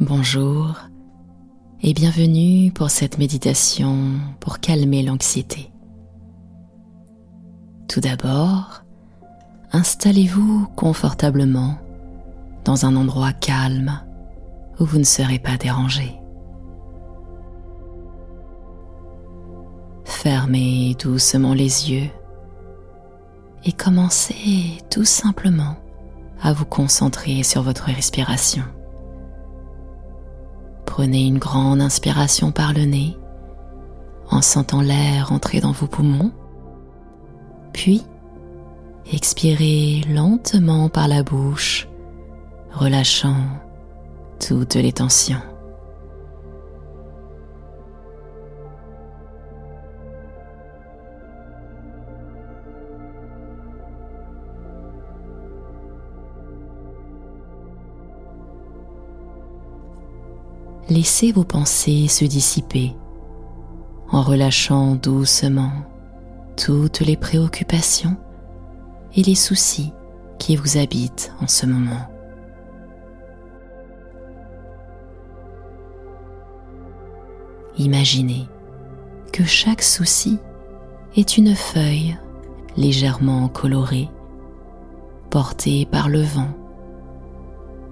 Bonjour et bienvenue pour cette méditation pour calmer l'anxiété. Tout d'abord, installez-vous confortablement dans un endroit calme où vous ne serez pas dérangé. Fermez doucement les yeux et commencez tout simplement à vous concentrer sur votre respiration. Prenez une grande inspiration par le nez en sentant l'air entrer dans vos poumons, puis expirez lentement par la bouche, relâchant toutes les tensions. Laissez vos pensées se dissiper en relâchant doucement toutes les préoccupations et les soucis qui vous habitent en ce moment. Imaginez que chaque souci est une feuille légèrement colorée, portée par le vent,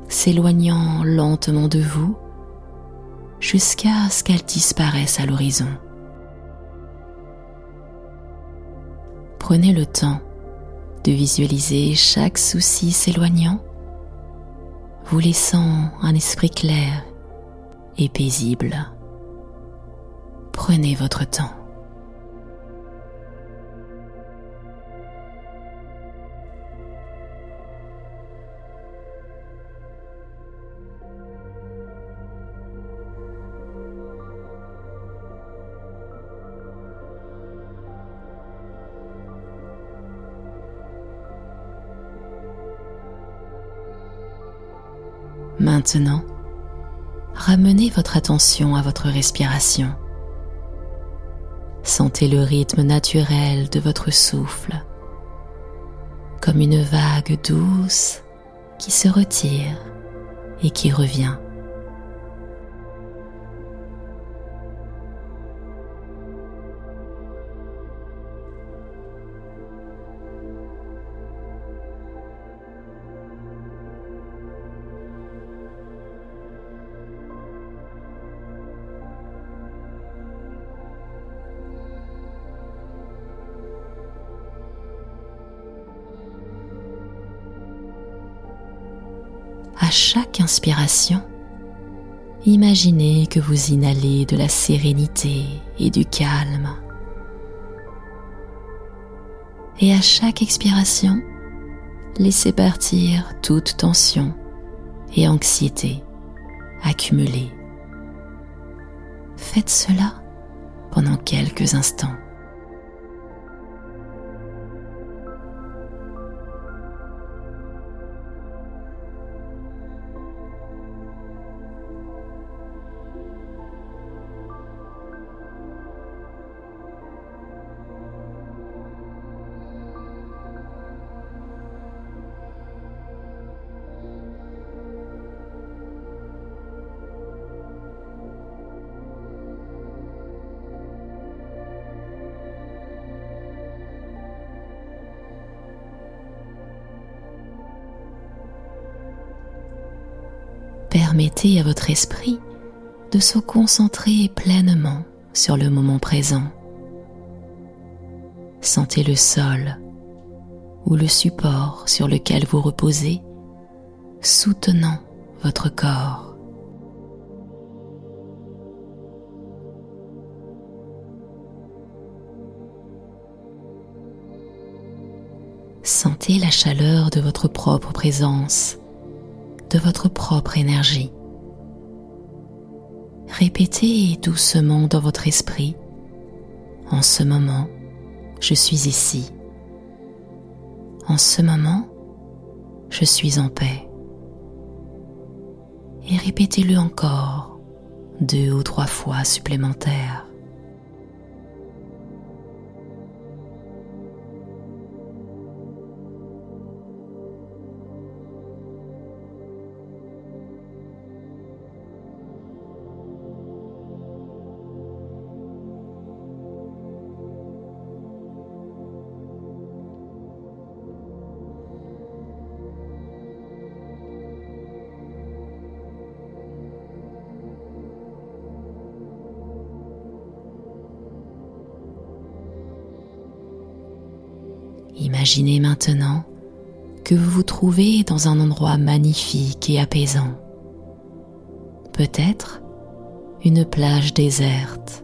s'éloignant lentement de vous jusqu'à ce qu'elle disparaisse à l'horizon. Prenez le temps de visualiser chaque souci s'éloignant, vous laissant un esprit clair et paisible. Prenez votre temps. Maintenant, ramenez votre attention à votre respiration. Sentez le rythme naturel de votre souffle, comme une vague douce qui se retire et qui revient. À chaque inspiration, imaginez que vous inhalez de la sérénité et du calme. Et à chaque expiration, laissez partir toute tension et anxiété accumulée. Faites cela pendant quelques instants. Permettez à votre esprit de se concentrer pleinement sur le moment présent. Sentez le sol ou le support sur lequel vous reposez soutenant votre corps. Sentez la chaleur de votre propre présence de votre propre énergie. Répétez doucement dans votre esprit, en ce moment, je suis ici. En ce moment, je suis en paix. Et répétez-le encore deux ou trois fois supplémentaires. Imaginez maintenant que vous vous trouvez dans un endroit magnifique et apaisant. Peut-être une plage déserte,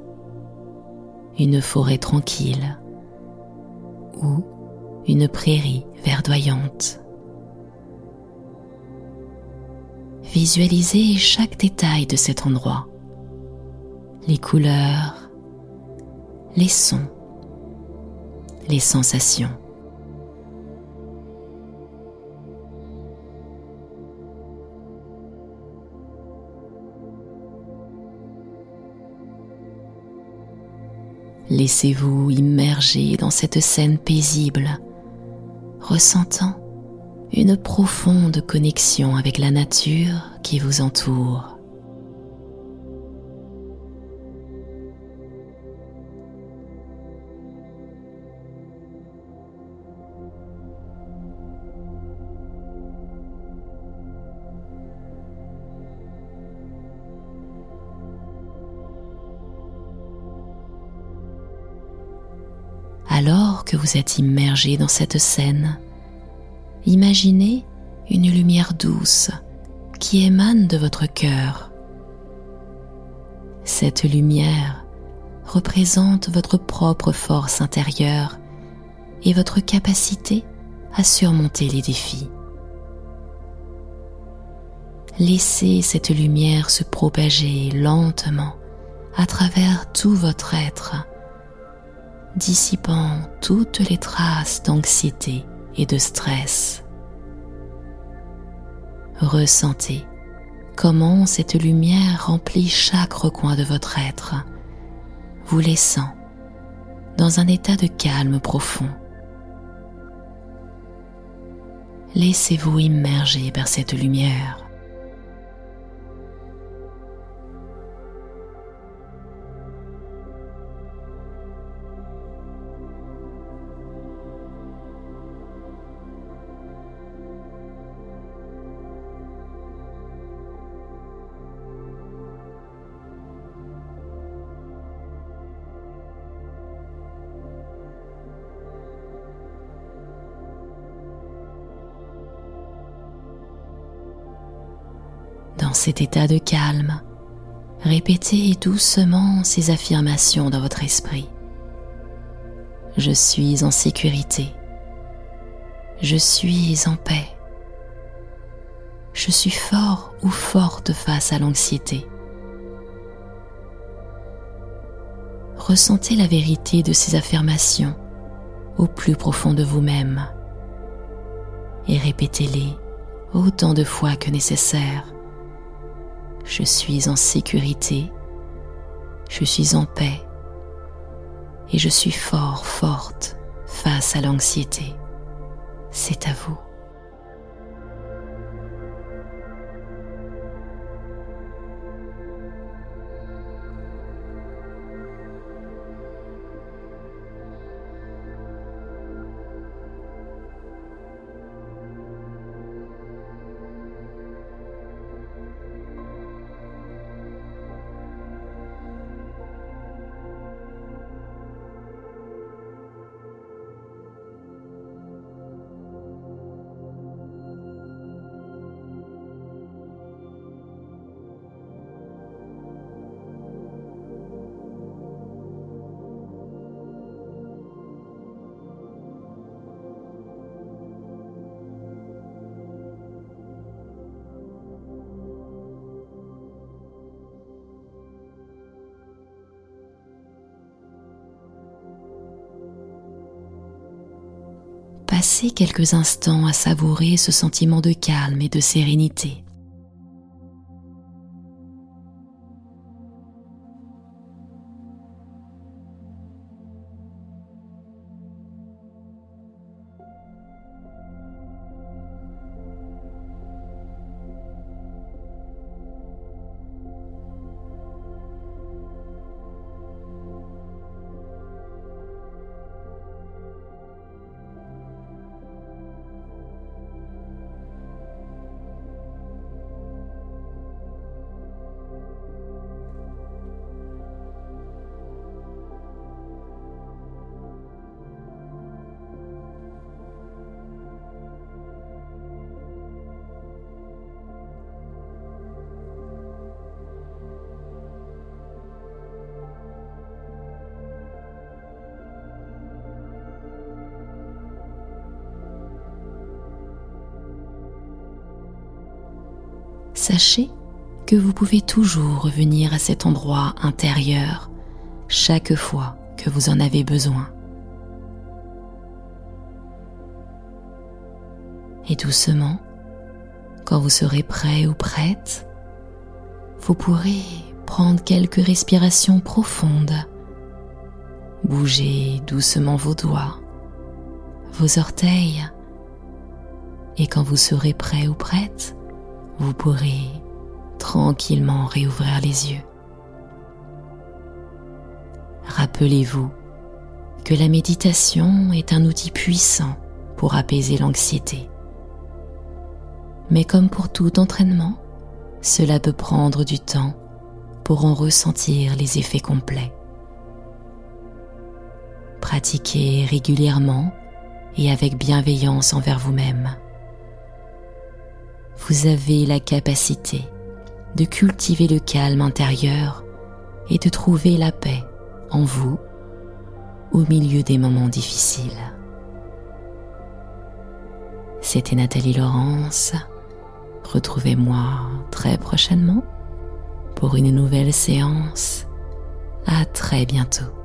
une forêt tranquille ou une prairie verdoyante. Visualisez chaque détail de cet endroit, les couleurs, les sons, les sensations. Laissez-vous immerger dans cette scène paisible, ressentant une profonde connexion avec la nature qui vous entoure. Que vous êtes immergé dans cette scène, imaginez une lumière douce qui émane de votre cœur. Cette lumière représente votre propre force intérieure et votre capacité à surmonter les défis. Laissez cette lumière se propager lentement à travers tout votre être dissipant toutes les traces d'anxiété et de stress. Ressentez comment cette lumière remplit chaque recoin de votre être, vous laissant dans un état de calme profond. Laissez-vous immerger vers cette lumière. Dans cet état de calme, répétez doucement ces affirmations dans votre esprit. Je suis en sécurité. Je suis en paix. Je suis fort ou forte face à l'anxiété. Ressentez la vérité de ces affirmations au plus profond de vous-même et répétez-les autant de fois que nécessaire je suis en sécurité, je suis en paix et je suis fort, forte face à l'anxiété. C'est à vous. Passez quelques instants à savourer ce sentiment de calme et de sérénité. Sachez que vous pouvez toujours revenir à cet endroit intérieur chaque fois que vous en avez besoin. Et doucement, quand vous serez prêt ou prête, vous pourrez prendre quelques respirations profondes. Bougez doucement vos doigts, vos orteils. Et quand vous serez prêt ou prête, vous pourrez tranquillement réouvrir les yeux. Rappelez-vous que la méditation est un outil puissant pour apaiser l'anxiété. Mais comme pour tout entraînement, cela peut prendre du temps pour en ressentir les effets complets. Pratiquez régulièrement et avec bienveillance envers vous-même. Vous avez la capacité de cultiver le calme intérieur et de trouver la paix en vous au milieu des moments difficiles. C'était Nathalie Laurence. Retrouvez-moi très prochainement pour une nouvelle séance. À très bientôt.